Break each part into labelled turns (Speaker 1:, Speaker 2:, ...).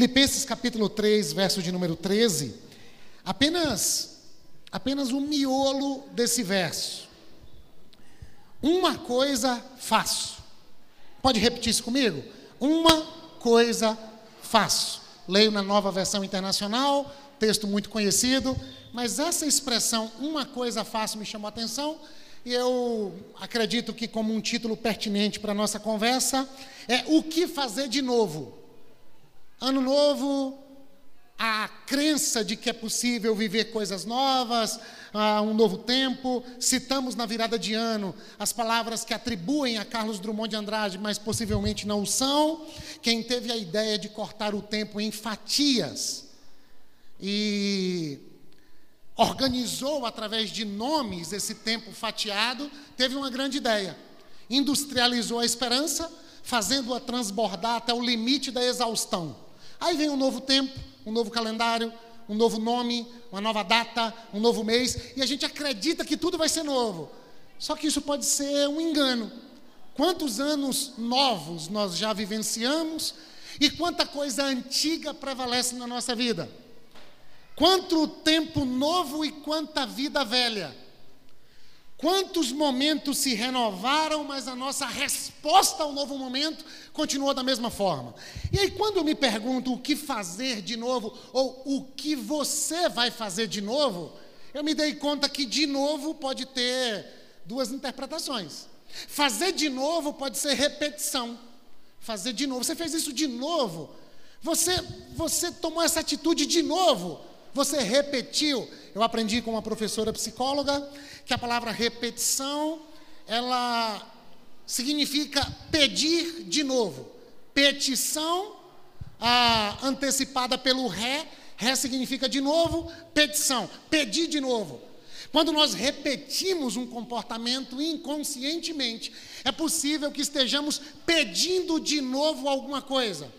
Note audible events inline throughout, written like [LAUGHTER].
Speaker 1: Filipenses capítulo 3, verso de número 13, apenas apenas o miolo desse verso. Uma coisa faço. Pode repetir isso comigo? Uma coisa faço. Leio na nova versão internacional, texto muito conhecido, mas essa expressão, uma coisa faço, me chamou a atenção, e eu acredito que, como um título pertinente para a nossa conversa, é o que fazer de novo. Ano novo, a crença de que é possível viver coisas novas, uh, um novo tempo. Citamos na virada de ano as palavras que atribuem a Carlos Drummond de Andrade, mas possivelmente não são. Quem teve a ideia de cortar o tempo em fatias e organizou através de nomes esse tempo fatiado, teve uma grande ideia. Industrializou a esperança, fazendo-a transbordar até o limite da exaustão. Aí vem um novo tempo, um novo calendário, um novo nome, uma nova data, um novo mês, e a gente acredita que tudo vai ser novo. Só que isso pode ser um engano. Quantos anos novos nós já vivenciamos e quanta coisa antiga prevalece na nossa vida? Quanto tempo novo e quanta vida velha? Quantos momentos se renovaram, mas a nossa resposta ao novo momento continuou da mesma forma. E aí, quando eu me pergunto o que fazer de novo, ou o que você vai fazer de novo, eu me dei conta que de novo pode ter duas interpretações. Fazer de novo pode ser repetição. Fazer de novo. Você fez isso de novo. Você, você tomou essa atitude de novo. Você repetiu. Eu aprendi com uma professora psicóloga que a palavra repetição, ela significa pedir de novo. Petição ah, antecipada pelo ré, ré significa de novo, petição, pedir de novo. Quando nós repetimos um comportamento inconscientemente, é possível que estejamos pedindo de novo alguma coisa.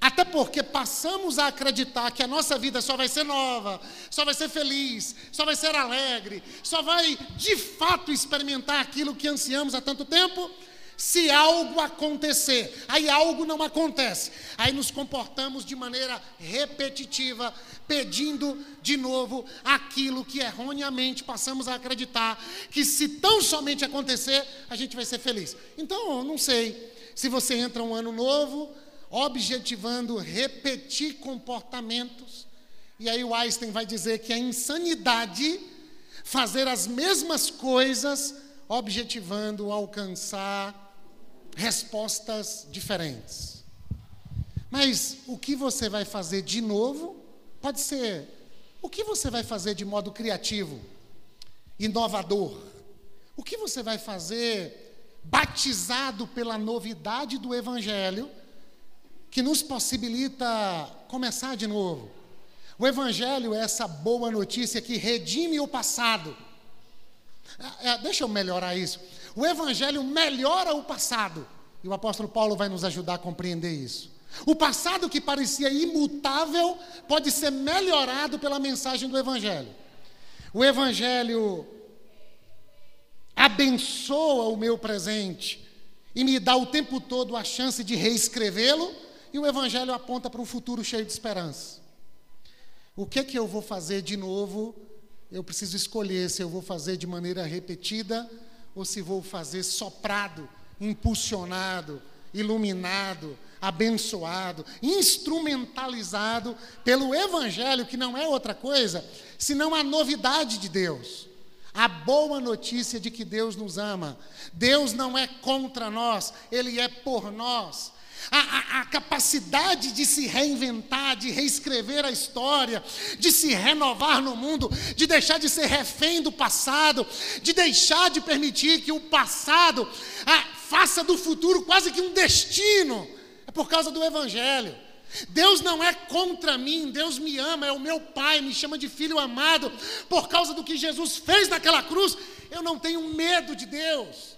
Speaker 1: Até porque passamos a acreditar que a nossa vida só vai ser nova, só vai ser feliz, só vai ser alegre, só vai de fato experimentar aquilo que ansiamos há tanto tempo, se algo acontecer. Aí algo não acontece. Aí nos comportamos de maneira repetitiva, pedindo de novo aquilo que erroneamente passamos a acreditar que se tão somente acontecer, a gente vai ser feliz. Então, não sei se você entra um ano novo objetivando repetir comportamentos. E aí o Einstein vai dizer que é insanidade fazer as mesmas coisas objetivando alcançar respostas diferentes. Mas o que você vai fazer de novo pode ser o que você vai fazer de modo criativo, inovador. O que você vai fazer batizado pela novidade do evangelho que nos possibilita começar de novo. O Evangelho é essa boa notícia que redime o passado. É, é, deixa eu melhorar isso. O Evangelho melhora o passado. E o apóstolo Paulo vai nos ajudar a compreender isso. O passado que parecia imutável pode ser melhorado pela mensagem do Evangelho. O Evangelho abençoa o meu presente e me dá o tempo todo a chance de reescrevê-lo e o Evangelho aponta para um futuro cheio de esperança. O que que eu vou fazer de novo? Eu preciso escolher se eu vou fazer de maneira repetida ou se vou fazer soprado, impulsionado, iluminado, abençoado, instrumentalizado pelo Evangelho, que não é outra coisa senão a novidade de Deus. A boa notícia de que Deus nos ama. Deus não é contra nós, Ele é por nós a, a, a, capacidade de se reinventar, de reescrever a história, de se renovar no mundo, de deixar de ser refém do passado, de deixar de permitir que o passado a, faça do futuro quase que um destino, é por causa do Evangelho. Deus não é contra mim, Deus me ama, é o meu Pai, me chama de filho amado, por causa do que Jesus fez naquela cruz, eu não tenho medo de Deus.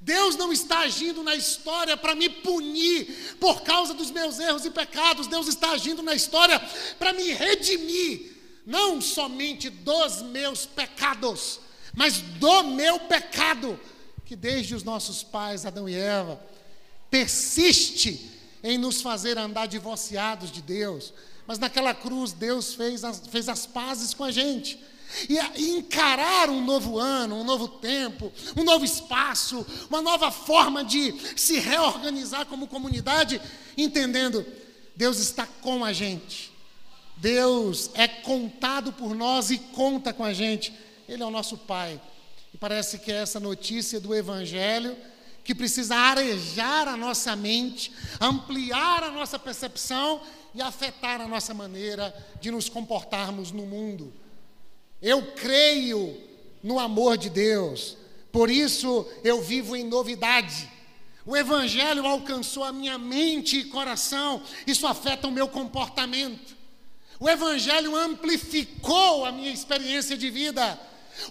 Speaker 1: Deus não está agindo na história para me punir por causa dos meus erros e pecados. Deus está agindo na história para me redimir, não somente dos meus pecados, mas do meu pecado, que desde os nossos pais, Adão e Eva, persiste em nos fazer andar divorciados de Deus, mas naquela cruz Deus fez as, fez as pazes com a gente. E, encarar um novo ano, um novo tempo, um novo espaço, uma nova forma de se reorganizar como comunidade, entendendo, Deus está com a gente. Deus é contado por nós e conta com a gente. Ele é o nosso Pai. E parece que é essa notícia do Evangelho que precisa arejar a nossa mente, ampliar a nossa percepção e afetar a nossa maneira de nos comportarmos no mundo. Eu creio no amor de Deus, por isso eu vivo em novidade. O Evangelho alcançou a minha mente e coração, isso afeta o meu comportamento. O Evangelho amplificou a minha experiência de vida.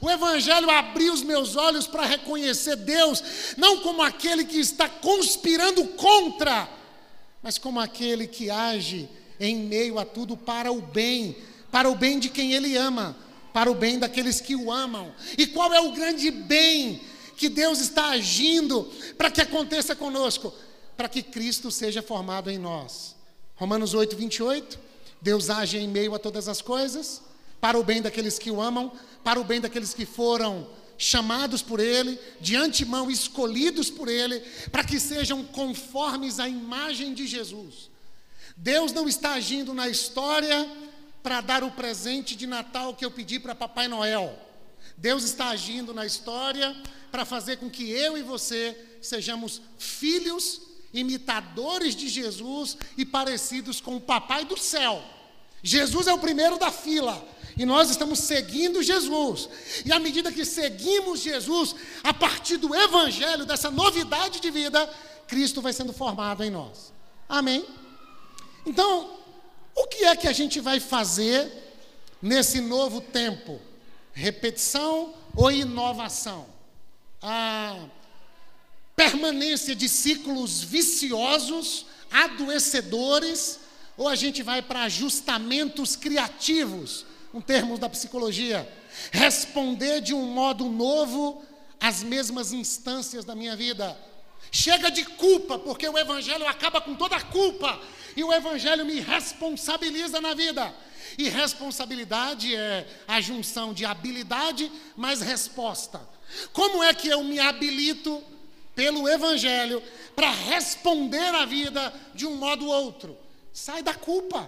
Speaker 1: O Evangelho abriu os meus olhos para reconhecer Deus, não como aquele que está conspirando contra, mas como aquele que age em meio a tudo para o bem, para o bem de quem Ele ama, para o bem daqueles que o amam. E qual é o grande bem que Deus está agindo para que aconteça conosco? Para que Cristo seja formado em nós. Romanos 8, 28. Deus age em meio a todas as coisas, para o bem daqueles que o amam, para o bem daqueles que foram chamados por Ele, de antemão escolhidos por Ele, para que sejam conformes à imagem de Jesus. Deus não está agindo na história para dar o presente de Natal que eu pedi para Papai Noel. Deus está agindo na história para fazer com que eu e você sejamos filhos imitadores de Jesus e parecidos com o papai do céu. Jesus é o primeiro da fila e nós estamos seguindo Jesus. E à medida que seguimos Jesus, a partir do evangelho, dessa novidade de vida, Cristo vai sendo formado em nós. Amém? Então, o que é que a gente vai fazer nesse novo tempo? Repetição ou inovação? A permanência de ciclos viciosos, adoecedores, ou a gente vai para ajustamentos criativos, um termo da psicologia, responder de um modo novo às mesmas instâncias da minha vida. Chega de culpa, porque o Evangelho acaba com toda a culpa, e o Evangelho me responsabiliza na vida. E responsabilidade é a junção de habilidade mais resposta. Como é que eu me habilito pelo Evangelho para responder à vida de um modo ou outro. Sai da culpa,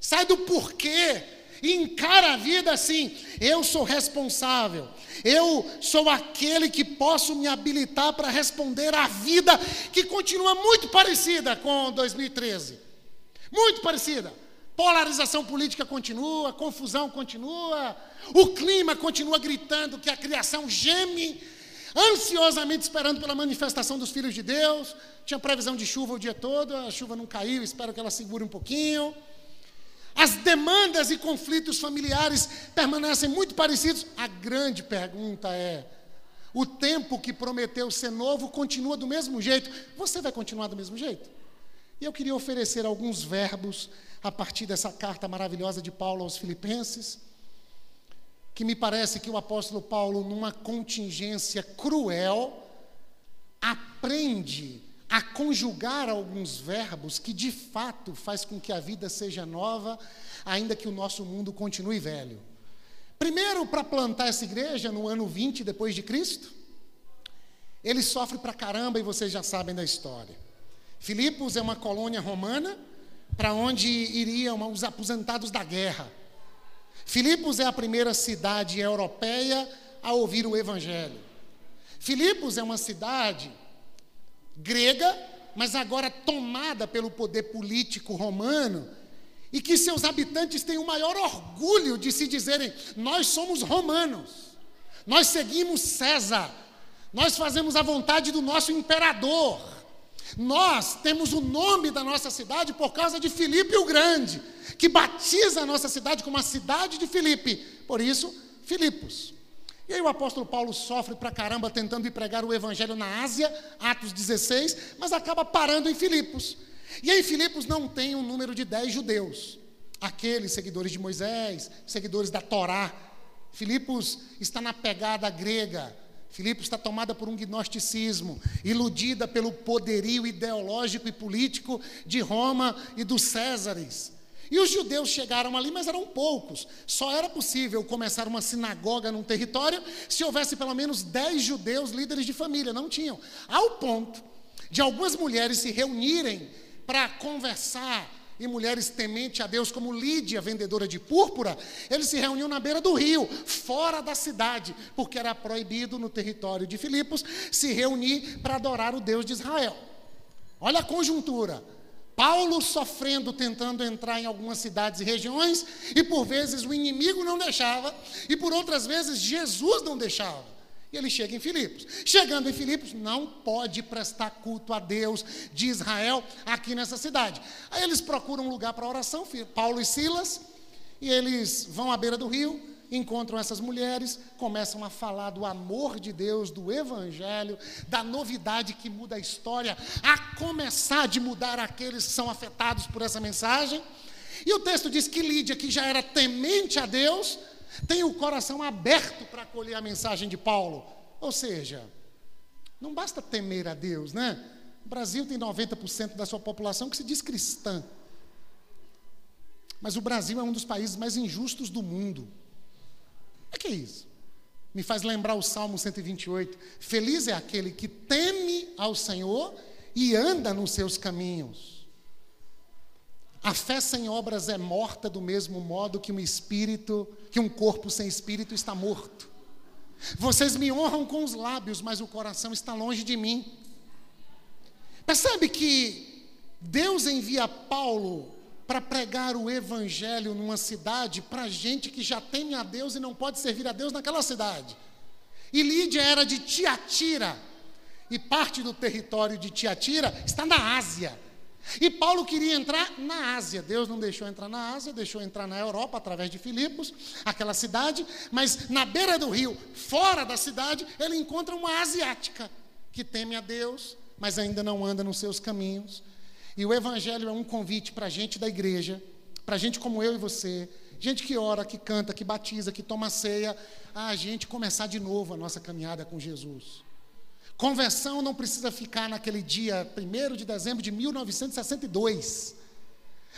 Speaker 1: sai do porquê, e encara a vida assim: eu sou responsável, eu sou aquele que posso me habilitar para responder à vida que continua muito parecida com 2013. Muito parecida. Polarização política continua, confusão continua, o clima continua gritando que a criação geme ansiosamente esperando pela manifestação dos filhos de Deus. Tinha previsão de chuva o dia todo, a chuva não caiu, espero que ela segure um pouquinho. As demandas e conflitos familiares permanecem muito parecidos. A grande pergunta é: o tempo que prometeu ser novo continua do mesmo jeito? Você vai continuar do mesmo jeito? E eu queria oferecer alguns verbos a partir dessa carta maravilhosa de Paulo aos Filipenses que me parece que o apóstolo Paulo, numa contingência cruel, aprende a conjugar alguns verbos que de fato faz com que a vida seja nova, ainda que o nosso mundo continue velho. Primeiro, para plantar essa igreja no ano 20 depois de Cristo, ele sofre pra caramba e vocês já sabem da história. Filipos é uma colônia romana para onde iriam os aposentados da guerra. Filipos é a primeira cidade europeia a ouvir o Evangelho. Filipos é uma cidade grega, mas agora tomada pelo poder político romano, e que seus habitantes têm o maior orgulho de se dizerem: nós somos romanos, nós seguimos César, nós fazemos a vontade do nosso imperador. Nós temos o nome da nossa cidade por causa de Filipe o Grande, que batiza a nossa cidade como a cidade de Filipe. Por isso, Filipos. E aí o apóstolo Paulo sofre pra caramba tentando ir pregar o evangelho na Ásia, Atos 16, mas acaba parando em Filipos. E aí Filipos não tem um número de 10 judeus. Aqueles seguidores de Moisés, seguidores da Torá. Filipos está na pegada grega, Filipos está tomada por um gnosticismo, iludida pelo poderio ideológico e político de Roma e dos Césares. E os judeus chegaram ali, mas eram poucos. Só era possível começar uma sinagoga num território se houvesse pelo menos dez judeus líderes de família. Não tinham. Ao ponto de algumas mulheres se reunirem para conversar e mulheres temente a Deus, como Lídia, vendedora de púrpura, eles se reuniam na beira do rio, fora da cidade, porque era proibido no território de Filipos se reunir para adorar o Deus de Israel. Olha a conjuntura. Paulo sofrendo, tentando entrar em algumas cidades e regiões, e por vezes o inimigo não deixava, e por outras vezes Jesus não deixava. E ele chega em Filipos. Chegando em Filipos, não pode prestar culto a Deus de Israel aqui nessa cidade. Aí eles procuram um lugar para oração, Paulo e Silas, e eles vão à beira do rio, encontram essas mulheres, começam a falar do amor de Deus, do Evangelho, da novidade que muda a história, a começar de mudar aqueles que são afetados por essa mensagem. E o texto diz que Lídia, que já era temente a Deus, tem o coração aberto para acolher a mensagem de Paulo. Ou seja, não basta temer a Deus, né? O Brasil tem 90% da sua população que se diz cristã. Mas o Brasil é um dos países mais injustos do mundo. O que é isso? Me faz lembrar o Salmo 128. Feliz é aquele que teme ao Senhor e anda nos seus caminhos. A fé sem obras é morta do mesmo modo que um espírito, que um corpo sem espírito está morto. Vocês me honram com os lábios, mas o coração está longe de mim. Percebe que Deus envia Paulo para pregar o evangelho numa cidade para gente que já teme a Deus e não pode servir a Deus naquela cidade. E Lídia era de Tiatira, e parte do território de Tiatira está na Ásia. E Paulo queria entrar na Ásia. Deus não deixou entrar na Ásia, deixou entrar na Europa através de Filipos, aquela cidade, mas na beira do rio, fora da cidade, ele encontra uma asiática que teme a Deus, mas ainda não anda nos seus caminhos. E o evangelho é um convite para a gente da igreja, para gente como eu e você, gente que ora, que canta, que batiza, que toma ceia, a gente começar de novo a nossa caminhada com Jesus. Conversão não precisa ficar naquele dia 1 de dezembro de 1962.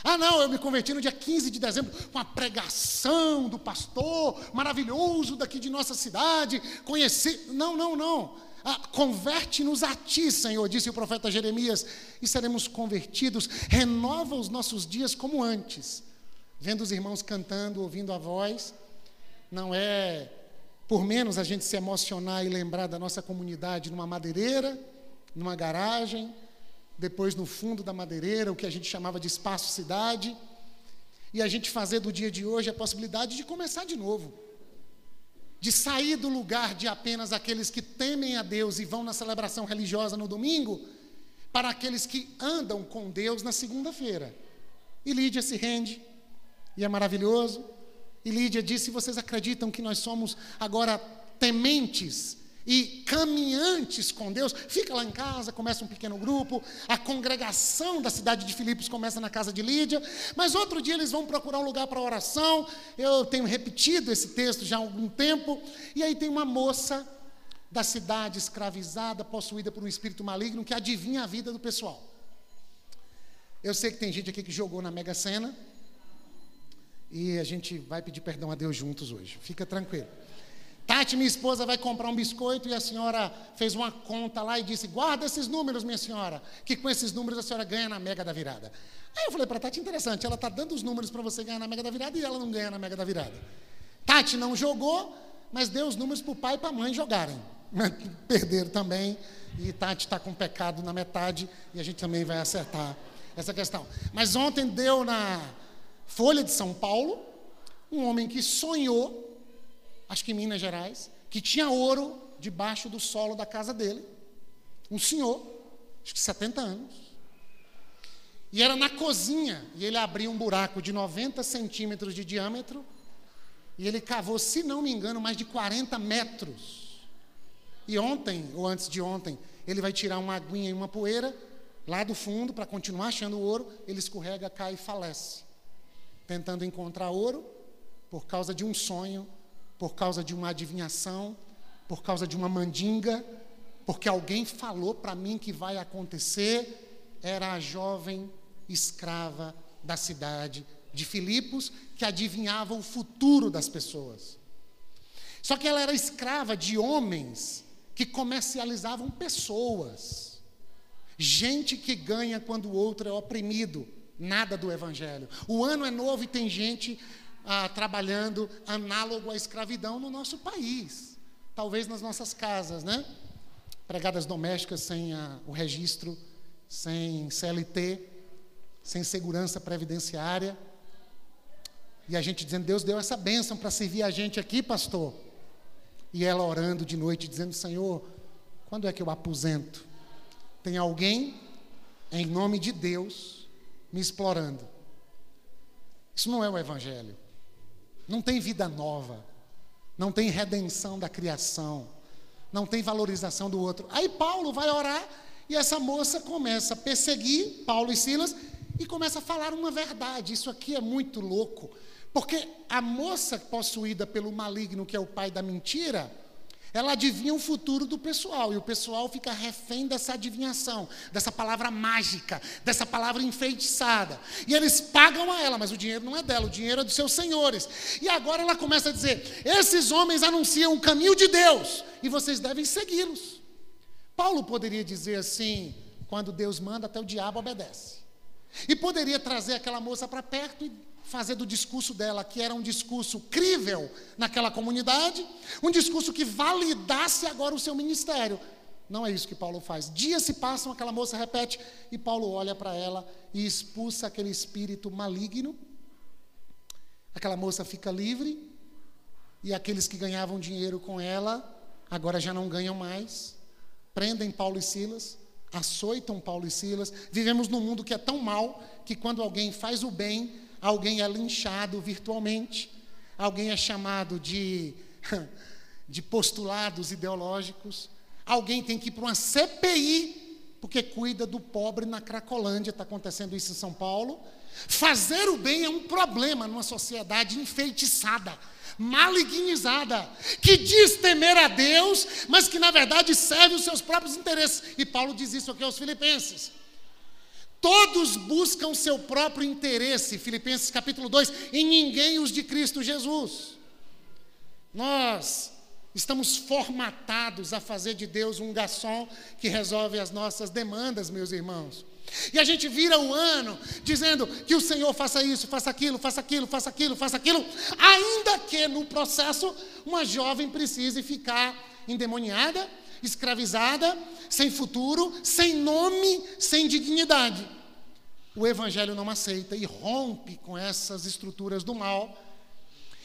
Speaker 1: Ah, não, eu me converti no dia 15 de dezembro com a pregação do pastor maravilhoso daqui de nossa cidade. Conheci. Não, não, não. Ah, Converte-nos a ti, Senhor, disse o profeta Jeremias, e seremos convertidos. Renova os nossos dias como antes. Vendo os irmãos cantando, ouvindo a voz. Não é por menos a gente se emocionar e lembrar da nossa comunidade numa madeireira, numa garagem, depois no fundo da madeireira, o que a gente chamava de espaço cidade, e a gente fazer do dia de hoje a possibilidade de começar de novo. De sair do lugar de apenas aqueles que temem a Deus e vão na celebração religiosa no domingo, para aqueles que andam com Deus na segunda-feira. E Lídia se rende, e é maravilhoso. E Lídia disse: Vocês acreditam que nós somos agora tementes e caminhantes com Deus? Fica lá em casa, começa um pequeno grupo, a congregação da cidade de Filipos começa na casa de Lídia, mas outro dia eles vão procurar um lugar para oração. Eu tenho repetido esse texto já há algum tempo, e aí tem uma moça da cidade escravizada, possuída por um espírito maligno que adivinha a vida do pessoal. Eu sei que tem gente aqui que jogou na Mega Sena e a gente vai pedir perdão a Deus juntos hoje. Fica tranquilo. Tati, minha esposa, vai comprar um biscoito e a senhora fez uma conta lá e disse: Guarda esses números, minha senhora, que com esses números a senhora ganha na mega da virada. Aí eu falei para Tati: interessante, ela está dando os números para você ganhar na mega da virada e ela não ganha na mega da virada. Tati não jogou, mas deu os números para o pai e para a mãe jogarem. [LAUGHS] Perderam também e Tati está com pecado na metade e a gente também vai acertar essa questão. Mas ontem deu na Folha de São Paulo, um homem que sonhou, acho que em Minas Gerais, que tinha ouro debaixo do solo da casa dele. Um senhor, acho que 70 anos. E era na cozinha, e ele abriu um buraco de 90 centímetros de diâmetro, e ele cavou, se não me engano, mais de 40 metros. E ontem, ou antes de ontem, ele vai tirar uma aguinha e uma poeira lá do fundo para continuar achando o ouro, ele escorrega, cai e falece tentando encontrar ouro por causa de um sonho, por causa de uma adivinhação, por causa de uma mandinga, porque alguém falou para mim que vai acontecer, era a jovem escrava da cidade de Filipos que adivinhava o futuro das pessoas. Só que ela era escrava de homens que comercializavam pessoas. Gente que ganha quando o outro é oprimido. Nada do evangelho. O ano é novo e tem gente ah, trabalhando análogo à escravidão no nosso país. Talvez nas nossas casas, né? Pregadas domésticas sem a, o registro, sem CLT, sem segurança previdenciária. E a gente dizendo, Deus deu essa bênção para servir a gente aqui, pastor. E ela orando de noite, dizendo, Senhor, quando é que eu aposento? Tem alguém, em nome de Deus, me explorando. Isso não é o Evangelho. Não tem vida nova. Não tem redenção da criação. Não tem valorização do outro. Aí Paulo vai orar e essa moça começa a perseguir Paulo e Silas e começa a falar uma verdade. Isso aqui é muito louco. Porque a moça possuída pelo maligno, que é o pai da mentira, ela adivinha o futuro do pessoal, e o pessoal fica refém dessa adivinhação, dessa palavra mágica, dessa palavra enfeitiçada. E eles pagam a ela, mas o dinheiro não é dela, o dinheiro é dos seus senhores. E agora ela começa a dizer: esses homens anunciam o caminho de Deus, e vocês devem segui-los. Paulo poderia dizer assim: quando Deus manda, até o diabo obedece. E poderia trazer aquela moça para perto e fazer do discurso dela, que era um discurso crível naquela comunidade, um discurso que validasse agora o seu ministério. Não é isso que Paulo faz. Dias se passam, aquela moça repete, e Paulo olha para ela e expulsa aquele espírito maligno. Aquela moça fica livre, e aqueles que ganhavam dinheiro com ela, agora já não ganham mais. Prendem Paulo e Silas, açoitam Paulo e Silas. Vivemos num mundo que é tão mal que quando alguém faz o bem, alguém é linchado virtualmente, alguém é chamado de, [LAUGHS] de postulados ideológicos, alguém tem que ir para uma CPI porque cuida do pobre na Cracolândia, está acontecendo isso em São Paulo. Fazer o bem é um problema numa sociedade enfeitiçada, malignizada, que diz temer a Deus, mas que na verdade serve os seus próprios interesses. E Paulo diz isso aqui aos Filipenses. Todos buscam seu próprio interesse, Filipenses capítulo 2, em ninguém os de Cristo Jesus. Nós estamos formatados a fazer de Deus um garçom que resolve as nossas demandas, meus irmãos. E a gente vira o ano dizendo que o Senhor faça isso, faça aquilo, faça aquilo, faça aquilo, faça aquilo, ainda que no processo uma jovem precise ficar endemoniada, escravizada, sem futuro, sem nome, sem dignidade. O Evangelho não aceita e rompe com essas estruturas do mal.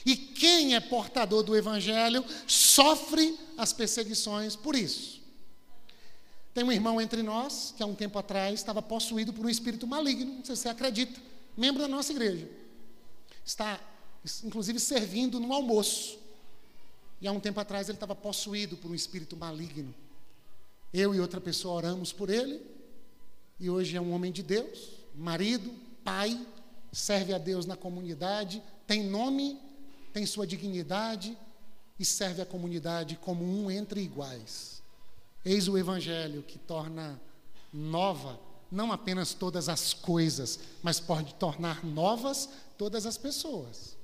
Speaker 1: E quem é portador do Evangelho sofre as perseguições por isso. Tem um irmão entre nós que há um tempo atrás estava possuído por um espírito maligno, não sei se você acredita, membro da nossa igreja. Está, inclusive, servindo no almoço. E há um tempo atrás ele estava possuído por um espírito maligno. Eu e outra pessoa oramos por ele, e hoje é um homem de Deus, marido, pai, serve a Deus na comunidade, tem nome, tem sua dignidade e serve a comunidade como um entre iguais. Eis o Evangelho que torna nova não apenas todas as coisas, mas pode tornar novas todas as pessoas.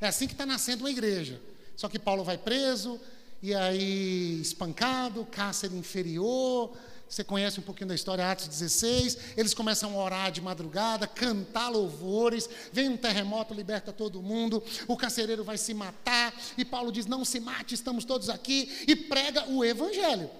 Speaker 1: É assim que está nascendo uma igreja. Só que Paulo vai preso, e aí espancado, cárcere inferior. Você conhece um pouquinho da história, Atos 16. Eles começam a orar de madrugada, cantar louvores. Vem um terremoto, liberta todo mundo. O carcereiro vai se matar. E Paulo diz: Não se mate, estamos todos aqui. E prega o evangelho.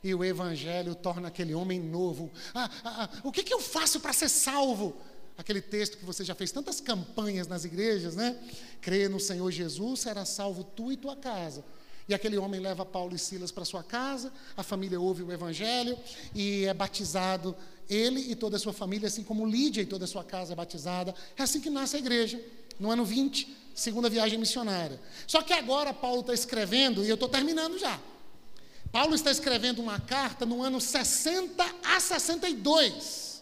Speaker 1: E o evangelho torna aquele homem novo. Ah, ah, ah, o que, que eu faço para ser salvo? Aquele texto que você já fez tantas campanhas nas igrejas, né? Crê no Senhor Jesus, será salvo tu e tua casa. E aquele homem leva Paulo e Silas para sua casa, a família ouve o evangelho e é batizado ele e toda a sua família, assim como Lídia e toda a sua casa é batizada. É assim que nasce a igreja, no ano 20, segunda viagem missionária. Só que agora Paulo está escrevendo, e eu estou terminando já. Paulo está escrevendo uma carta no ano 60 a 62.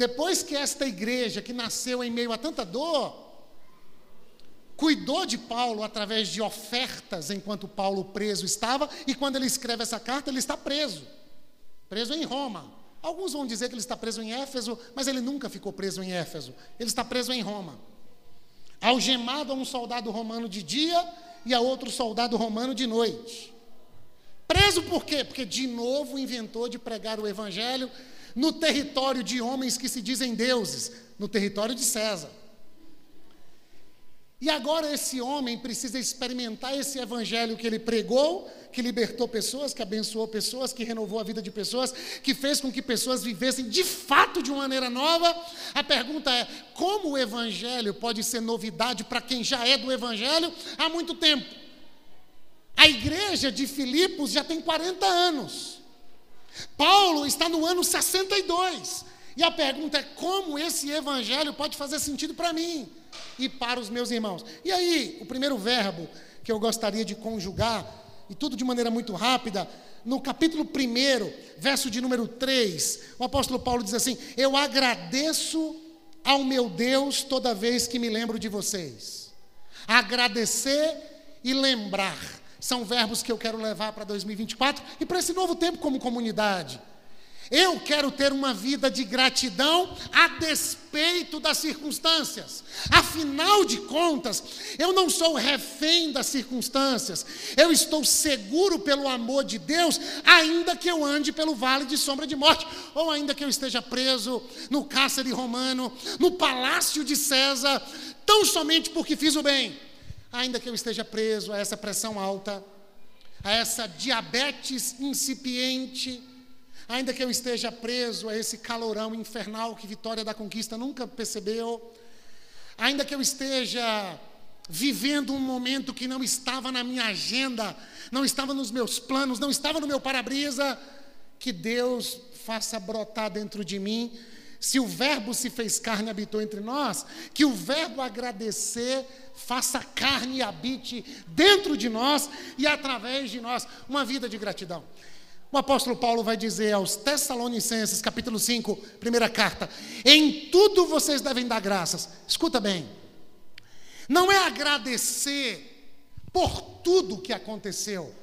Speaker 1: Depois que esta igreja, que nasceu em meio a tanta dor, cuidou de Paulo através de ofertas enquanto Paulo preso estava, e quando ele escreve essa carta, ele está preso preso em Roma. Alguns vão dizer que ele está preso em Éfeso, mas ele nunca ficou preso em Éfeso. Ele está preso em Roma. Algemado a um soldado romano de dia e a outro soldado romano de noite. Preso por quê? Porque de novo inventou de pregar o evangelho no território de homens que se dizem deuses, no território de César. E agora esse homem precisa experimentar esse evangelho que ele pregou, que libertou pessoas, que abençoou pessoas, que renovou a vida de pessoas, que fez com que pessoas vivessem de fato de uma maneira nova. A pergunta é: como o evangelho pode ser novidade para quem já é do evangelho há muito tempo? A igreja de Filipos já tem 40 anos. Paulo está no ano 62. E a pergunta é: como esse evangelho pode fazer sentido para mim? e para os meus irmãos. E aí, o primeiro verbo que eu gostaria de conjugar, e tudo de maneira muito rápida, no capítulo 1, verso de número 3, o apóstolo Paulo diz assim: Eu agradeço ao meu Deus toda vez que me lembro de vocês. Agradecer e lembrar são verbos que eu quero levar para 2024 e para esse novo tempo como comunidade. Eu quero ter uma vida de gratidão a despeito das circunstâncias. Afinal de contas, eu não sou refém das circunstâncias. Eu estou seguro pelo amor de Deus, ainda que eu ande pelo vale de sombra de morte, ou ainda que eu esteja preso no cárcere romano, no palácio de César, tão somente porque fiz o bem. Ainda que eu esteja preso a essa pressão alta, a essa diabetes incipiente, Ainda que eu esteja preso a esse calorão infernal que Vitória da Conquista nunca percebeu, ainda que eu esteja vivendo um momento que não estava na minha agenda, não estava nos meus planos, não estava no meu para-brisa, que Deus faça brotar dentro de mim. Se o Verbo se fez carne e habitou entre nós, que o Verbo agradecer faça carne e habite dentro de nós e através de nós uma vida de gratidão. O apóstolo Paulo vai dizer aos Tessalonicenses, capítulo 5, primeira carta: Em tudo vocês devem dar graças. Escuta bem. Não é agradecer por tudo que aconteceu.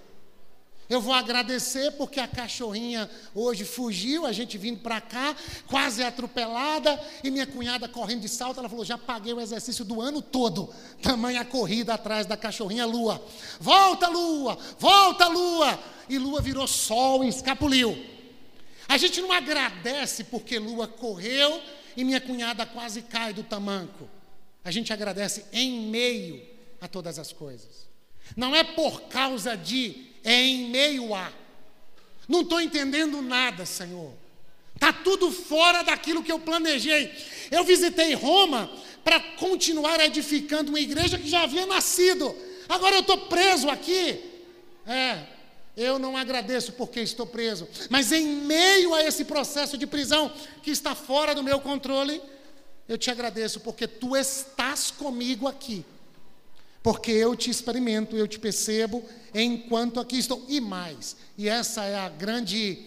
Speaker 1: Eu vou agradecer porque a cachorrinha hoje fugiu, a gente vindo para cá, quase atropelada, e minha cunhada correndo de salto, ela falou: já paguei o exercício do ano todo. Tamanha corrida atrás da cachorrinha Lua. Volta, Lua! Volta, Lua! E Lua virou sol e escapuliu. A gente não agradece porque Lua correu e minha cunhada quase cai do tamanco. A gente agradece em meio a todas as coisas. Não é por causa de é em meio a. Não estou entendendo nada, Senhor. Está tudo fora daquilo que eu planejei. Eu visitei Roma para continuar edificando uma igreja que já havia nascido. Agora eu estou preso aqui. É, eu não agradeço porque estou preso. Mas em meio a esse processo de prisão que está fora do meu controle, eu te agradeço porque tu estás comigo aqui porque eu te experimento, eu te percebo enquanto aqui estou e mais. E essa é a grande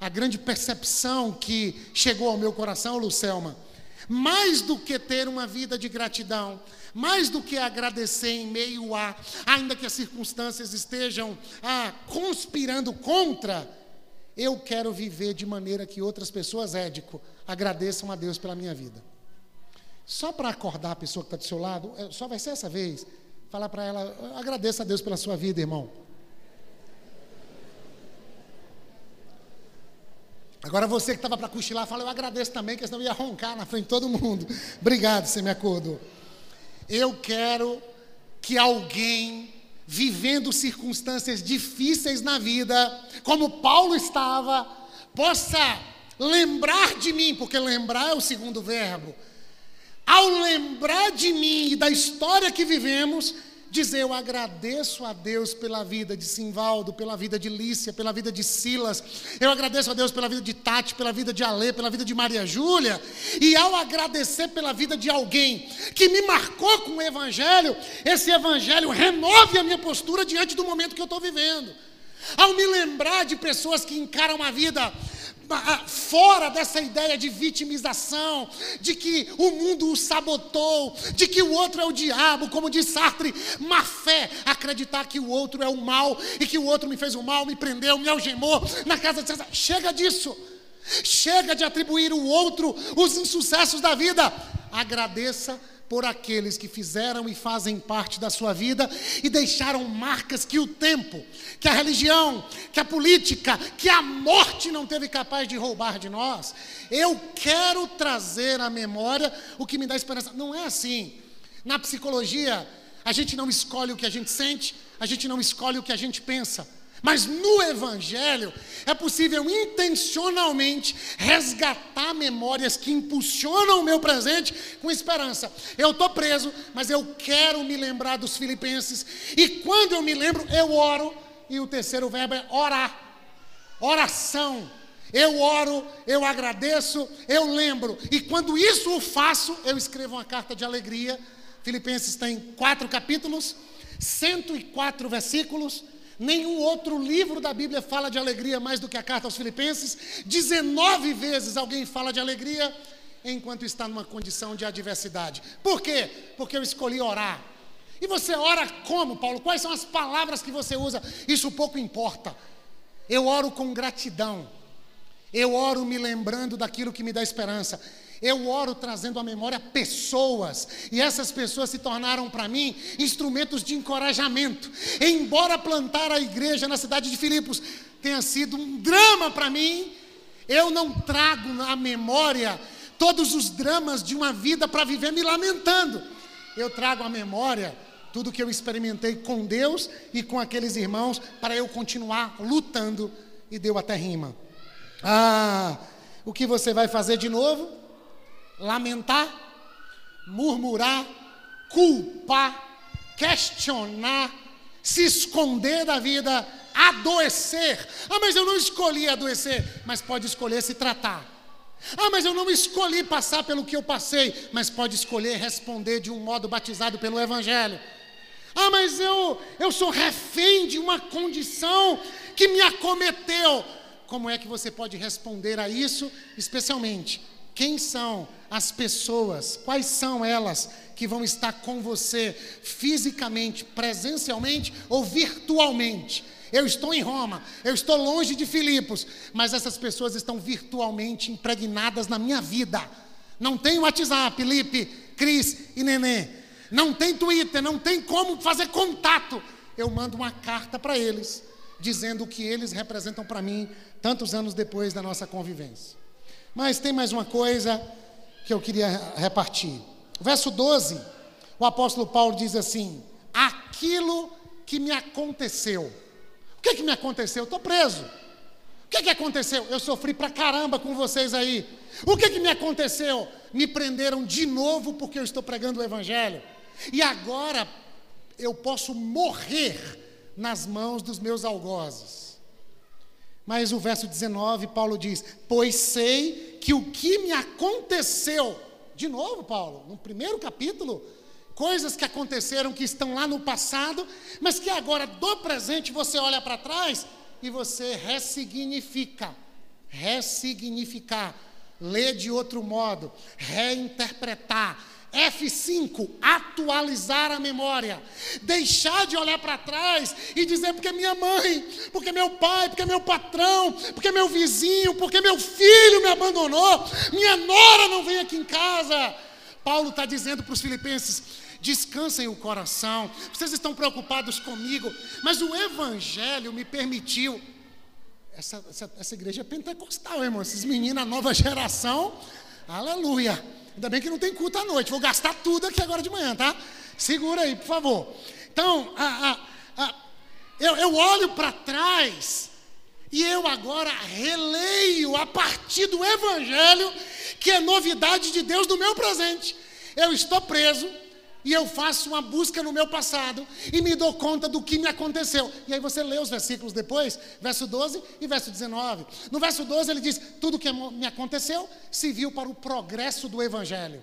Speaker 1: a grande percepção que chegou ao meu coração, Lucelma. Mais do que ter uma vida de gratidão, mais do que agradecer em meio a, ainda que as circunstâncias estejam ah, conspirando contra, eu quero viver de maneira que outras pessoas, Édico, agradeçam a Deus pela minha vida. Só para acordar a pessoa que está do seu lado, é, só vai ser essa vez. Falar para ela, agradeça a Deus pela sua vida, irmão. Agora você que estava para cochilar, fala, eu agradeço também, que senão eu ia roncar na frente de todo mundo. [LAUGHS] Obrigado, você me acordou. Eu quero que alguém vivendo circunstâncias difíceis na vida, como Paulo estava, possa lembrar de mim, porque lembrar é o segundo verbo ao lembrar de mim e da história que vivemos, dizer: Eu agradeço a Deus pela vida de Simvaldo, pela vida de Lícia, pela vida de Silas, eu agradeço a Deus pela vida de Tati, pela vida de Alê, pela vida de Maria Júlia, e ao agradecer pela vida de alguém que me marcou com o Evangelho, esse Evangelho remove a minha postura diante do momento que eu estou vivendo. Ao me lembrar de pessoas que encaram a vida fora dessa ideia de vitimização, de que o mundo o sabotou, de que o outro é o diabo, como diz Sartre, má fé, acreditar que o outro é o mal e que o outro me fez o mal, me prendeu, me algemou na casa de César. Chega disso. Chega de atribuir o outro os insucessos da vida. Agradeça por aqueles que fizeram e fazem parte da sua vida e deixaram marcas que o tempo, que a religião, que a política, que a morte não teve capaz de roubar de nós. Eu quero trazer à memória o que me dá esperança. Não é assim. Na psicologia, a gente não escolhe o que a gente sente, a gente não escolhe o que a gente pensa. Mas no Evangelho é possível intencionalmente resgatar memórias que impulsionam o meu presente com esperança. Eu estou preso, mas eu quero me lembrar dos Filipenses. E quando eu me lembro, eu oro. E o terceiro verbo é orar. Oração. Eu oro, eu agradeço, eu lembro. E quando isso eu faço, eu escrevo uma carta de alegria. Filipenses tem quatro capítulos, 104 versículos. Nenhum outro livro da Bíblia fala de alegria mais do que a carta aos Filipenses. 19 vezes alguém fala de alegria enquanto está numa condição de adversidade. Por quê? Porque eu escolhi orar. E você ora como, Paulo? Quais são as palavras que você usa? Isso pouco importa. Eu oro com gratidão. Eu oro me lembrando daquilo que me dá esperança. Eu oro trazendo à memória pessoas, e essas pessoas se tornaram para mim instrumentos de encorajamento. Embora plantar a igreja na cidade de Filipos tenha sido um drama para mim, eu não trago na memória todos os dramas de uma vida para viver me lamentando. Eu trago à memória tudo que eu experimentei com Deus e com aqueles irmãos para eu continuar lutando e deu até rima. Ah, o que você vai fazer de novo? Lamentar, murmurar, culpar, questionar, se esconder da vida, adoecer. Ah, mas eu não escolhi adoecer, mas pode escolher se tratar. Ah, mas eu não escolhi passar pelo que eu passei, mas pode escolher responder de um modo batizado pelo Evangelho. Ah, mas eu, eu sou refém de uma condição que me acometeu. Como é que você pode responder a isso, especialmente quem são as pessoas? Quais são elas que vão estar com você fisicamente, presencialmente ou virtualmente? Eu estou em Roma, eu estou longe de Filipos, mas essas pessoas estão virtualmente impregnadas na minha vida. Não tem WhatsApp, Felipe, Cris e Nenê. Não tem Twitter, não tem como fazer contato. Eu mando uma carta para eles, dizendo o que eles representam para mim, tantos anos depois da nossa convivência. Mas tem mais uma coisa que eu queria repartir. Verso 12, o apóstolo Paulo diz assim: Aquilo que me aconteceu. O que, que me aconteceu? Estou preso. O que, que aconteceu? Eu sofri pra caramba com vocês aí. O que, que me aconteceu? Me prenderam de novo porque eu estou pregando o Evangelho. E agora eu posso morrer nas mãos dos meus algozes. Mas o verso 19, Paulo diz: Pois sei que o que me aconteceu, de novo, Paulo, no primeiro capítulo, coisas que aconteceram que estão lá no passado, mas que agora, do presente, você olha para trás e você ressignifica. Ressignificar, ler de outro modo, reinterpretar, F5, atualizar a memória. Deixar de olhar para trás e dizer porque minha mãe, porque meu pai, porque meu patrão, porque meu vizinho, porque meu filho me abandonou, minha nora não vem aqui em casa. Paulo está dizendo para os filipenses: descansem o coração, vocês estão preocupados comigo, mas o Evangelho me permitiu. Essa, essa, essa igreja é pentecostal, irmão. Esses meninos, a nova geração, aleluia Ainda bem que não tem culto à noite. Vou gastar tudo aqui agora de manhã, tá? Segura aí, por favor. Então, a, a, a, eu, eu olho para trás e eu agora releio a partir do Evangelho, que é novidade de Deus do meu presente. Eu estou preso, e eu faço uma busca no meu passado e me dou conta do que me aconteceu. E aí você lê os versículos depois, verso 12 e verso 19. No verso 12 ele diz: Tudo que me aconteceu se viu para o progresso do Evangelho.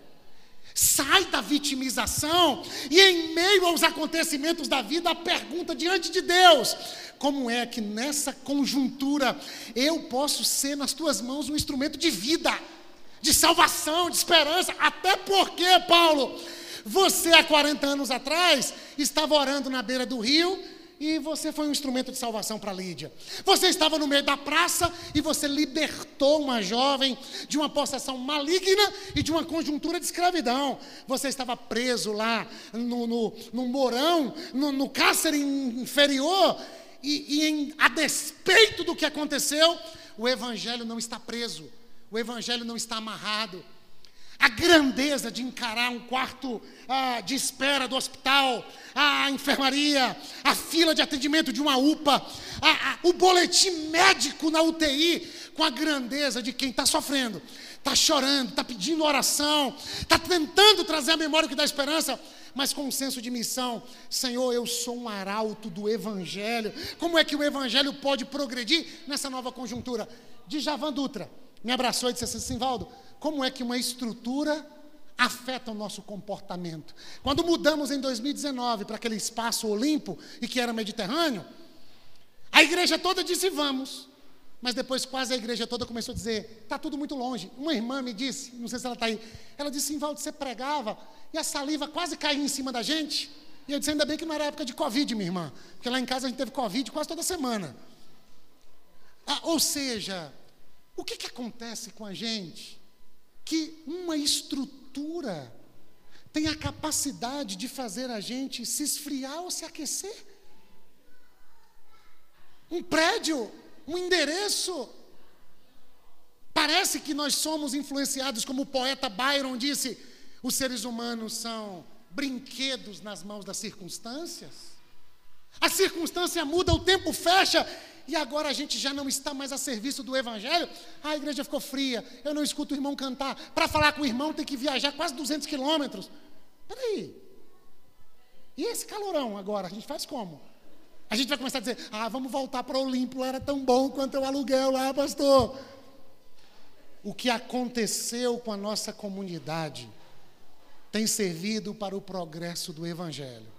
Speaker 1: Sai da vitimização e, em meio aos acontecimentos da vida, a pergunta diante de Deus: como é que nessa conjuntura eu posso ser nas tuas mãos um instrumento de vida, de salvação, de esperança? Até porque, Paulo, você há 40 anos atrás estava orando na beira do rio e você foi um instrumento de salvação para Lídia. Você estava no meio da praça e você libertou uma jovem de uma possessão maligna e de uma conjuntura de escravidão. Você estava preso lá no, no, no morão, no, no cárcere inferior, e, e em, a despeito do que aconteceu, o Evangelho não está preso, o Evangelho não está amarrado a grandeza de encarar um quarto ah, de espera do hospital, a enfermaria, a fila de atendimento de uma UPA, a, a, o boletim médico na UTI, com a grandeza de quem está sofrendo, está chorando, está pedindo oração, está tentando trazer a memória que dá esperança, mas com um senso de missão. Senhor, eu sou um arauto do Evangelho. Como é que o Evangelho pode progredir nessa nova conjuntura? De Javan Dutra me abraçou e disse assim: Simvaldo, como é que uma estrutura afeta o nosso comportamento? Quando mudamos em 2019 para aquele espaço olimpo e que era Mediterrâneo, a igreja toda disse vamos. Mas depois quase a igreja toda começou a dizer, está tudo muito longe. Uma irmã me disse, não sei se ela está aí, ela disse, Simvaldo, você pregava e a saliva quase caía em cima da gente. E eu disse, ainda bem que não era época de Covid, minha irmã. Porque lá em casa a gente teve Covid quase toda semana. Ah, ou seja, o que, que acontece com a gente? Que uma estrutura tem a capacidade de fazer a gente se esfriar ou se aquecer. Um prédio, um endereço. Parece que nós somos influenciados, como o poeta Byron disse: os seres humanos são brinquedos nas mãos das circunstâncias. A circunstância muda, o tempo fecha e agora a gente já não está mais a serviço do Evangelho. a igreja ficou fria, eu não escuto o irmão cantar. Para falar com o irmão tem que viajar quase 200 quilômetros. Peraí. E esse calorão agora, a gente faz como? A gente vai começar a dizer, ah, vamos voltar para o Olimpo, era tão bom quanto o aluguel lá, pastor. O que aconteceu com a nossa comunidade tem servido para o progresso do Evangelho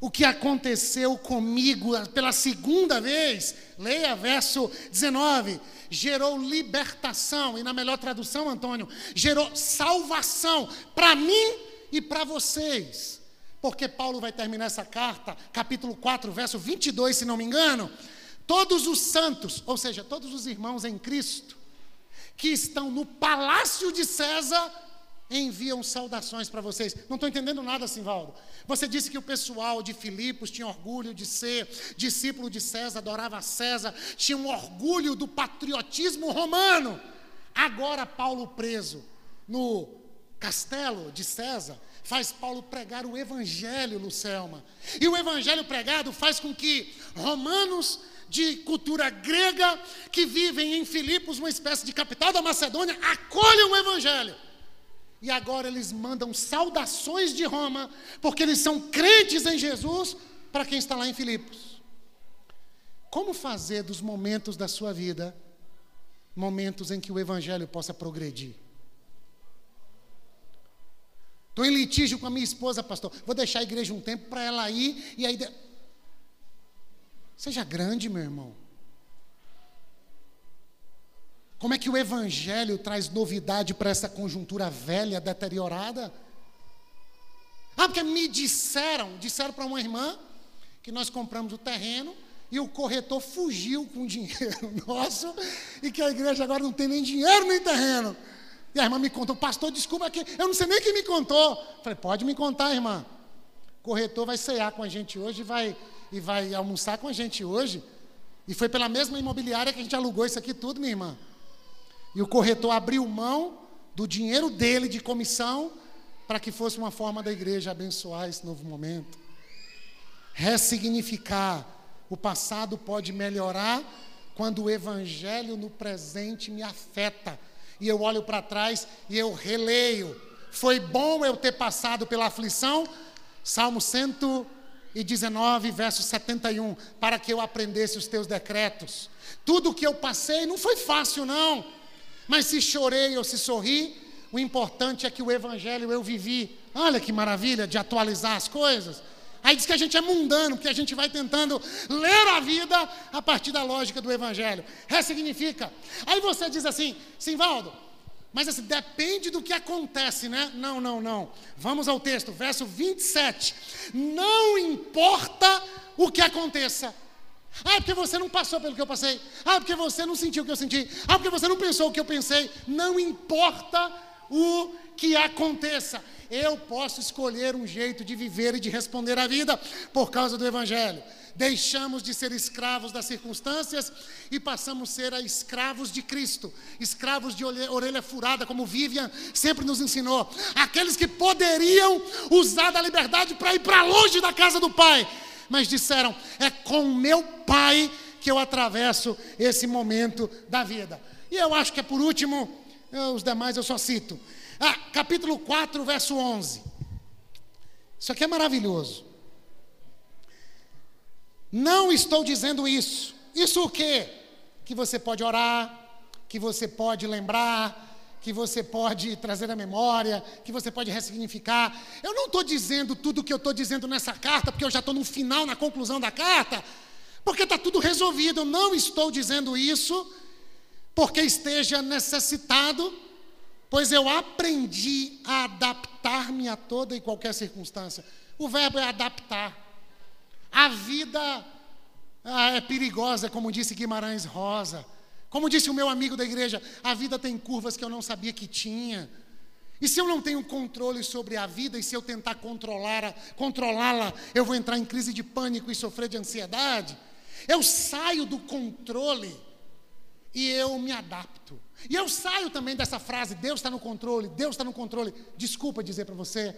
Speaker 1: o que aconteceu comigo pela segunda vez, leia verso 19, gerou libertação, e na melhor tradução, Antônio, gerou salvação para mim e para vocês. Porque Paulo vai terminar essa carta, capítulo 4, verso 22, se não me engano. Todos os santos, ou seja, todos os irmãos em Cristo, que estão no palácio de César, enviam saudações para vocês. Não estou entendendo nada, Simvaldo. Você disse que o pessoal de Filipos tinha orgulho de ser discípulo de César, adorava César, tinha um orgulho do patriotismo romano. Agora, Paulo preso no castelo de César, faz Paulo pregar o evangelho, Lucelma. E o evangelho pregado faz com que romanos de cultura grega que vivem em Filipos, uma espécie de capital da Macedônia, acolham o evangelho. E agora eles mandam saudações de Roma, porque eles são crentes em Jesus, para quem está lá em Filipos. Como fazer dos momentos da sua vida momentos em que o evangelho possa progredir? Estou em litígio com a minha esposa, pastor. Vou deixar a igreja um tempo para ela ir e aí. De... Seja grande, meu irmão. Como é que o Evangelho traz novidade para essa conjuntura velha, deteriorada? Ah, porque me disseram, disseram para uma irmã que nós compramos o terreno e o corretor fugiu com o dinheiro [LAUGHS] nosso e que a igreja agora não tem nem dinheiro nem terreno. E a irmã me contou, pastor, desculpa que eu não sei nem quem me contou. Falei, pode me contar, irmã. O corretor vai cear com a gente hoje e vai, e vai almoçar com a gente hoje. E foi pela mesma imobiliária que a gente alugou isso aqui tudo, minha irmã. E o corretor abriu mão do dinheiro dele de comissão para que fosse uma forma da igreja abençoar esse novo momento. Ressignificar. O passado pode melhorar quando o evangelho no presente me afeta. E eu olho para trás e eu releio. Foi bom eu ter passado pela aflição? Salmo 119, verso 71, para que eu aprendesse os teus decretos. Tudo que eu passei não foi fácil, não. Mas se chorei ou se sorri, o importante é que o evangelho eu vivi. Olha que maravilha de atualizar as coisas. Aí diz que a gente é mundano, porque a gente vai tentando ler a vida a partir da lógica do Evangelho. Ressignifica. Aí você diz assim, Simvaldo, mas assim, depende do que acontece, né? Não, não, não. Vamos ao texto, verso 27. Não importa o que aconteça. Ah, porque você não passou pelo que eu passei. Ah, porque você não sentiu o que eu senti. Ah, porque você não pensou o que eu pensei. Não importa o que aconteça. Eu posso escolher um jeito de viver e de responder à vida por causa do Evangelho. Deixamos de ser escravos das circunstâncias e passamos a ser escravos de Cristo, escravos de orelha furada, como Vivian sempre nos ensinou. Aqueles que poderiam usar da liberdade para ir para longe da casa do Pai, mas disseram: é com meu Pai que eu atravesso esse momento da vida. E eu acho que é por último, os demais eu só cito. Ah, capítulo 4, verso 11. Isso aqui é maravilhoso. Não estou dizendo isso. Isso o quê? Que você pode orar, que você pode lembrar, que você pode trazer à memória, que você pode ressignificar. Eu não estou dizendo tudo o que eu estou dizendo nessa carta, porque eu já estou no final, na conclusão da carta, porque está tudo resolvido. Eu não estou dizendo isso porque esteja necessitado pois eu aprendi a adaptar-me a toda e qualquer circunstância. O verbo é adaptar. A vida ah, é perigosa, como disse Guimarães Rosa. Como disse o meu amigo da igreja, a vida tem curvas que eu não sabia que tinha. E se eu não tenho controle sobre a vida, e se eu tentar controlá-la, controlá eu vou entrar em crise de pânico e sofrer de ansiedade. Eu saio do controle e eu me adapto. E eu saio também dessa frase, Deus está no controle, Deus está no controle. Desculpa dizer para você,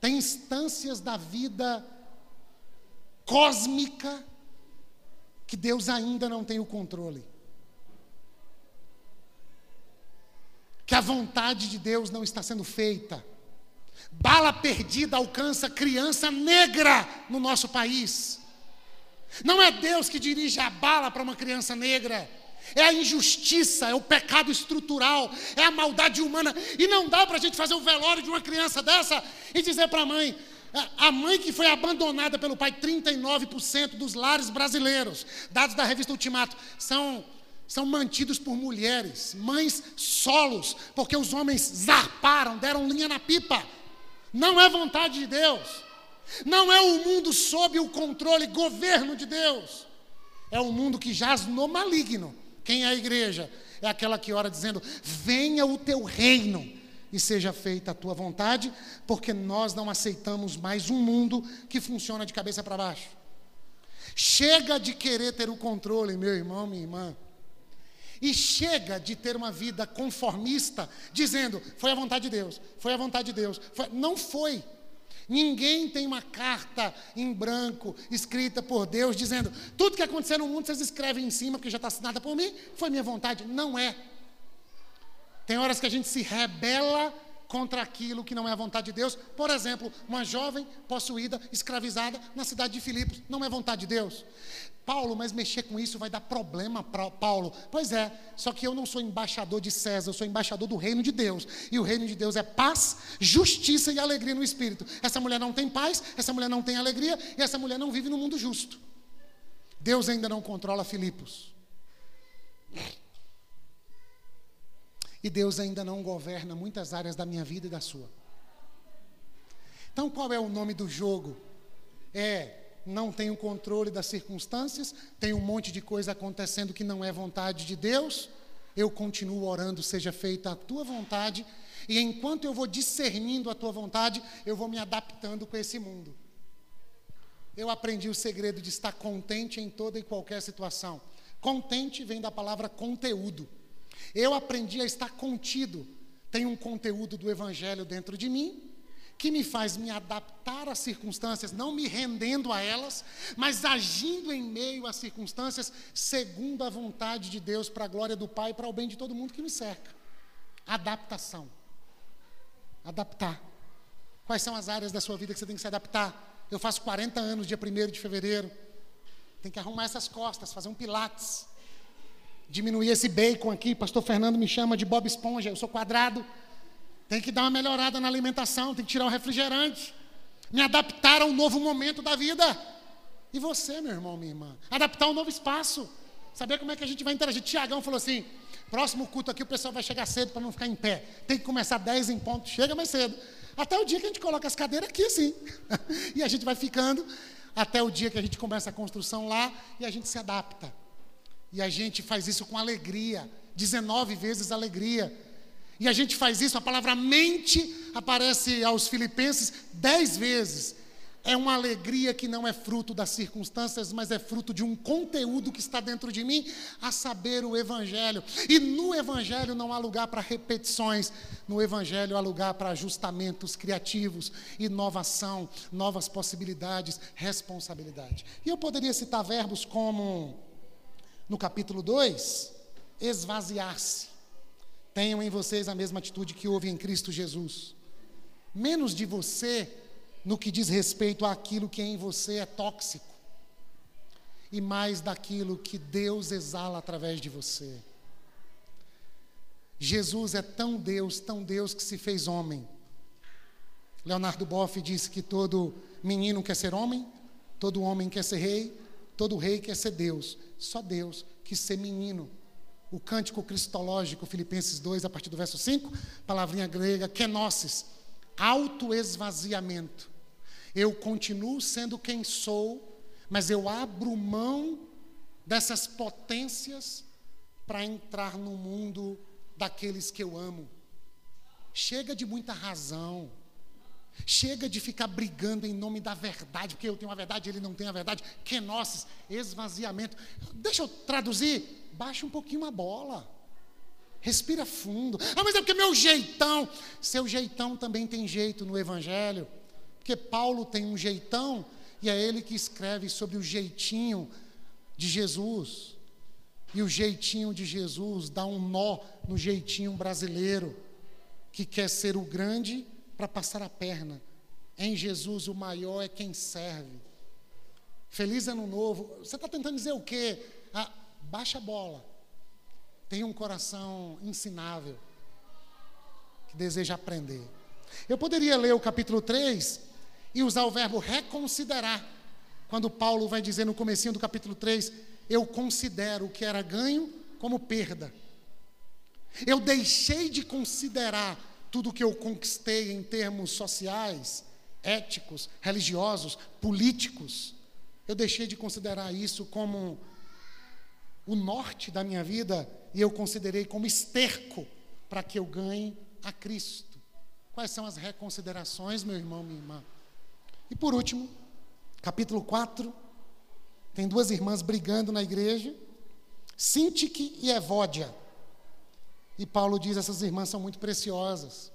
Speaker 1: tem instâncias da vida cósmica que Deus ainda não tem o controle. Que a vontade de Deus não está sendo feita. Bala perdida alcança criança negra no nosso país. Não é Deus que dirige a bala para uma criança negra é a injustiça, é o pecado estrutural, é a maldade humana. E não dá para a gente fazer o velório de uma criança dessa e dizer para a mãe, a mãe que foi abandonada pelo pai, 39% dos lares brasileiros, dados da revista Ultimato, são, são mantidos por mulheres, mães solos, porque os homens zarparam, deram linha na pipa. Não é vontade de Deus. Não é o mundo sob o controle, governo de Deus. É um mundo que jaz no maligno. Quem é a igreja? É aquela que ora dizendo: Venha o teu reino e seja feita a tua vontade, porque nós não aceitamos mais um mundo que funciona de cabeça para baixo. Chega de querer ter o controle, meu irmão, minha irmã. E chega de ter uma vida conformista, dizendo: foi a vontade de Deus, foi a vontade de Deus. Foi... Não foi. Ninguém tem uma carta em branco escrita por Deus dizendo: tudo que acontecer no mundo vocês escrevem em cima porque já está assinada por mim, foi minha vontade. Não é. Tem horas que a gente se rebela contra aquilo que não é a vontade de Deus. Por exemplo, uma jovem possuída, escravizada na cidade de Filipos, não é vontade de Deus. Paulo, mas mexer com isso vai dar problema para Paulo. Pois é, só que eu não sou embaixador de César, eu sou embaixador do reino de Deus. E o reino de Deus é paz, justiça e alegria no espírito. Essa mulher não tem paz, essa mulher não tem alegria e essa mulher não vive no mundo justo. Deus ainda não controla Filipos. E Deus ainda não governa muitas áreas da minha vida e da sua. Então, qual é o nome do jogo? É não tenho controle das circunstâncias, tem um monte de coisa acontecendo que não é vontade de Deus, eu continuo orando, seja feita a tua vontade, e enquanto eu vou discernindo a tua vontade, eu vou me adaptando com esse mundo. Eu aprendi o segredo de estar contente em toda e qualquer situação. Contente vem da palavra conteúdo. Eu aprendi a estar contido. Tem um conteúdo do evangelho dentro de mim, que me faz me adaptar às circunstâncias, não me rendendo a elas, mas agindo em meio às circunstâncias segundo a vontade de Deus, para a glória do Pai e para o bem de todo mundo que me cerca. Adaptação. Adaptar. Quais são as áreas da sua vida que você tem que se adaptar? Eu faço 40 anos, dia 1 de fevereiro. Tem que arrumar essas costas, fazer um pilates. Diminuir esse bacon aqui. Pastor Fernando me chama de Bob Esponja. Eu sou quadrado. Tem que dar uma melhorada na alimentação, tem que tirar o refrigerante. Me adaptar ao novo momento da vida. E você, meu irmão, minha irmã? Adaptar um novo espaço. Saber como é que a gente vai interagir. Tiagão falou assim: próximo culto aqui o pessoal vai chegar cedo para não ficar em pé. Tem que começar 10 em ponto, chega mais cedo. Até o dia que a gente coloca as cadeiras aqui assim. [LAUGHS] e a gente vai ficando até o dia que a gente começa a construção lá e a gente se adapta. E a gente faz isso com alegria. 19 vezes alegria. E a gente faz isso, a palavra mente aparece aos filipenses 10 vezes é uma alegria que não é fruto das circunstâncias, mas é fruto de um conteúdo que está dentro de mim, a saber, o Evangelho. E no Evangelho não há lugar para repetições, no Evangelho há lugar para ajustamentos criativos, inovação, novas possibilidades, responsabilidade. E eu poderia citar verbos como, no capítulo 2, esvaziar-se. Tenham em vocês a mesma atitude que houve em Cristo Jesus. Menos de você no que diz respeito àquilo que em você é tóxico, e mais daquilo que Deus exala através de você. Jesus é tão Deus, tão Deus que se fez homem. Leonardo Boff disse que todo menino quer ser homem, todo homem quer ser rei, todo rei quer ser Deus. Só Deus quis ser menino. O cântico cristológico, Filipenses 2, a partir do verso 5, palavrinha grega, kenosis, autoesvaziamento. Eu continuo sendo quem sou, mas eu abro mão dessas potências para entrar no mundo daqueles que eu amo. Chega de muita razão. Chega de ficar brigando em nome da verdade, porque eu tenho a verdade, ele não tem a verdade. Kenosis, esvaziamento. Deixa eu traduzir. Baixa um pouquinho a bola. Respira fundo. Ah, mas é porque meu jeitão. Seu jeitão também tem jeito no Evangelho. Porque Paulo tem um jeitão e é ele que escreve sobre o jeitinho de Jesus. E o jeitinho de Jesus dá um nó no jeitinho brasileiro, que quer ser o grande para passar a perna. Em Jesus, o maior é quem serve. Feliz ano novo. Você está tentando dizer o quê? Ah, baixa a bola. Tem um coração ensinável, que deseja aprender. Eu poderia ler o capítulo 3 e usar o verbo reconsiderar. Quando Paulo vai dizer no comecinho do capítulo 3, eu considero o que era ganho como perda. Eu deixei de considerar tudo que eu conquistei em termos sociais, éticos, religiosos, políticos. Eu deixei de considerar isso como o norte da minha vida e eu considerei como esterco para que eu ganhe a Cristo. Quais são as reconsiderações, meu irmão, minha irmã? E por último, capítulo 4, tem duas irmãs brigando na igreja, Sintique e Evódia. E Paulo diz: essas irmãs são muito preciosas.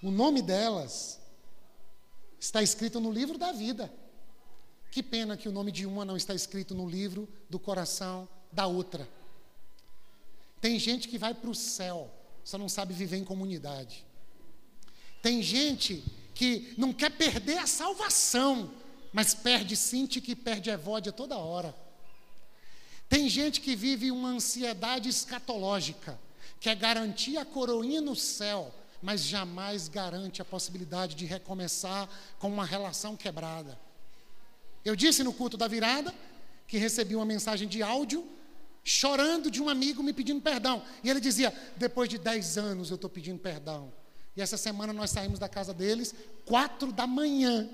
Speaker 1: O nome delas está escrito no livro da vida. Que pena que o nome de uma não está escrito no livro do coração da outra. Tem gente que vai para o céu, só não sabe viver em comunidade. Tem gente que não quer perder a salvação, mas perde Sinti que perde Evódia toda hora. Tem gente que vive uma ansiedade escatológica, quer garantir a coroinha no céu, mas jamais garante a possibilidade de recomeçar com uma relação quebrada. Eu disse no culto da virada que recebi uma mensagem de áudio chorando de um amigo me pedindo perdão. E ele dizia: depois de dez anos eu estou pedindo perdão. E essa semana nós saímos da casa deles, quatro da manhã,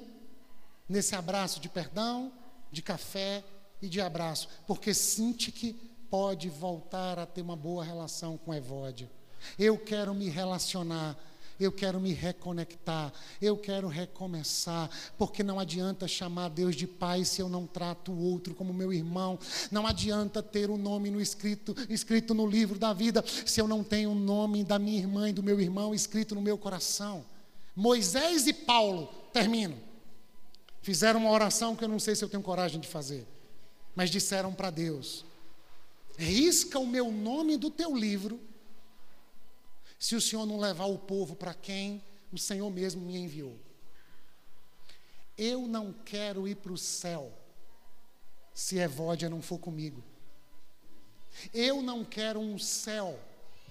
Speaker 1: nesse abraço de perdão, de café e de abraço, porque sente que pode voltar a ter uma boa relação com Evódia. Eu quero me relacionar eu quero me reconectar, eu quero recomeçar, porque não adianta chamar Deus de Pai se eu não trato o outro como meu irmão, não adianta ter o um nome no escrito, escrito no livro da vida se eu não tenho o nome da minha irmã e do meu irmão escrito no meu coração. Moisés e Paulo, termino, fizeram uma oração que eu não sei se eu tenho coragem de fazer, mas disseram para Deus: risca o meu nome do teu livro se o Senhor não levar o povo para quem o Senhor mesmo me enviou. Eu não quero ir para o céu se Evódia não for comigo. Eu não quero um céu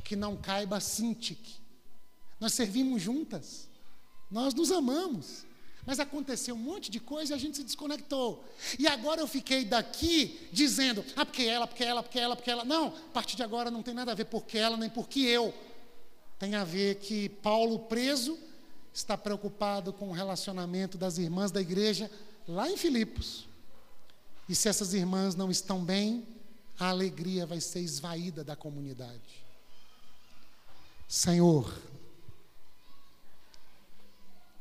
Speaker 1: que não caiba Sintique. nós servimos juntas, nós nos amamos. Mas aconteceu um monte de coisa e a gente se desconectou. E agora eu fiquei daqui dizendo, ah, porque ela, porque ela, porque ela, porque ela. Não, a partir de agora não tem nada a ver porque ela, nem porque eu. Tem a ver que Paulo preso está preocupado com o relacionamento das irmãs da igreja lá em Filipos. E se essas irmãs não estão bem, a alegria vai ser esvaída da comunidade. Senhor,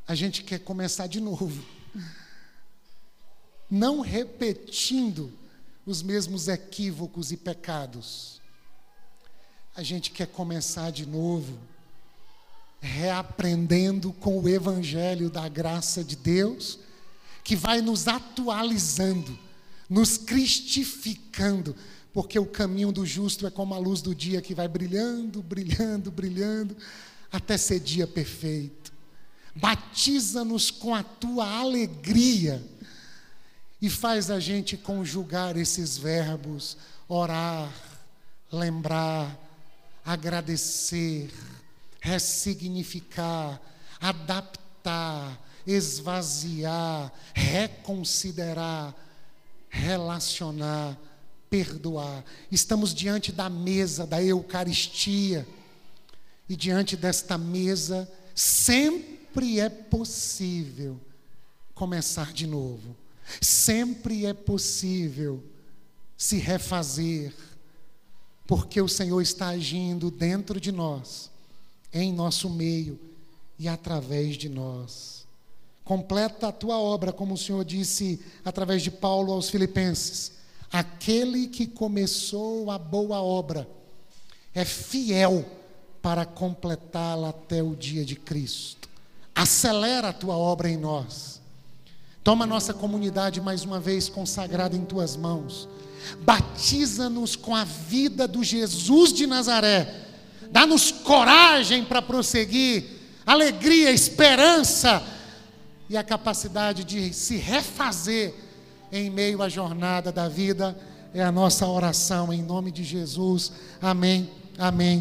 Speaker 1: a gente quer começar de novo, [LAUGHS] não repetindo os mesmos equívocos e pecados. A gente quer começar de novo, reaprendendo com o Evangelho da graça de Deus, que vai nos atualizando, nos cristificando, porque o caminho do justo é como a luz do dia que vai brilhando, brilhando, brilhando, até ser dia perfeito. Batiza-nos com a tua alegria e faz a gente conjugar esses verbos: orar, lembrar, agradecer, ressignificar, adaptar, esvaziar, reconsiderar, relacionar perdoar. Estamos diante da mesa da Eucaristia. E diante desta mesa, sempre é possível começar de novo. Sempre é possível se refazer, porque o Senhor está agindo dentro de nós, em nosso meio e através de nós. Completa a tua obra, como o Senhor disse através de Paulo aos Filipenses Aquele que começou a boa obra é fiel para completá-la até o dia de Cristo. Acelera a tua obra em nós. Toma nossa comunidade mais uma vez consagrada em tuas mãos. Batiza-nos com a vida do Jesus de Nazaré. Dá-nos coragem para prosseguir, alegria, esperança e a capacidade de se refazer em meio à jornada da vida. É a nossa oração em nome de Jesus. Amém. Amém.